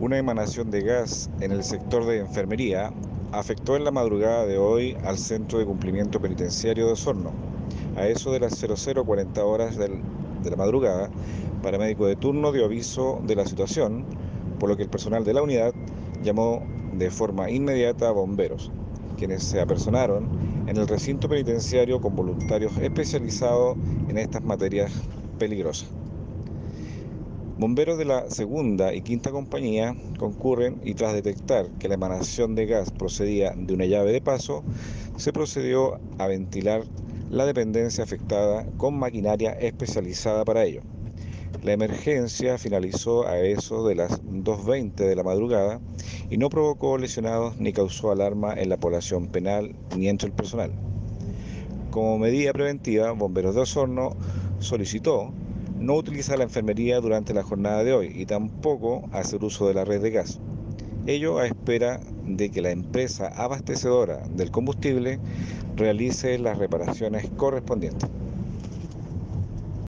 Una emanación de gas en el sector de enfermería afectó en la madrugada de hoy al Centro de Cumplimiento Penitenciario de Osorno. A eso de las 0040 horas del, de la madrugada, paramédico de turno dio aviso de la situación, por lo que el personal de la unidad llamó de forma inmediata a bomberos, quienes se apersonaron en el recinto penitenciario con voluntarios especializados en estas materias peligrosas. Bomberos de la segunda y quinta compañía concurren y tras detectar que la emanación de gas procedía de una llave de paso, se procedió a ventilar la dependencia afectada con maquinaria especializada para ello. La emergencia finalizó a eso de las 2.20 de la madrugada y no provocó lesionados ni causó alarma en la población penal ni entre el personal. Como medida preventiva, Bomberos de Osorno solicitó no utilizar la enfermería durante la jornada de hoy y tampoco hacer uso de la red de gas. Ello a espera de que la empresa abastecedora del combustible realice las reparaciones correspondientes.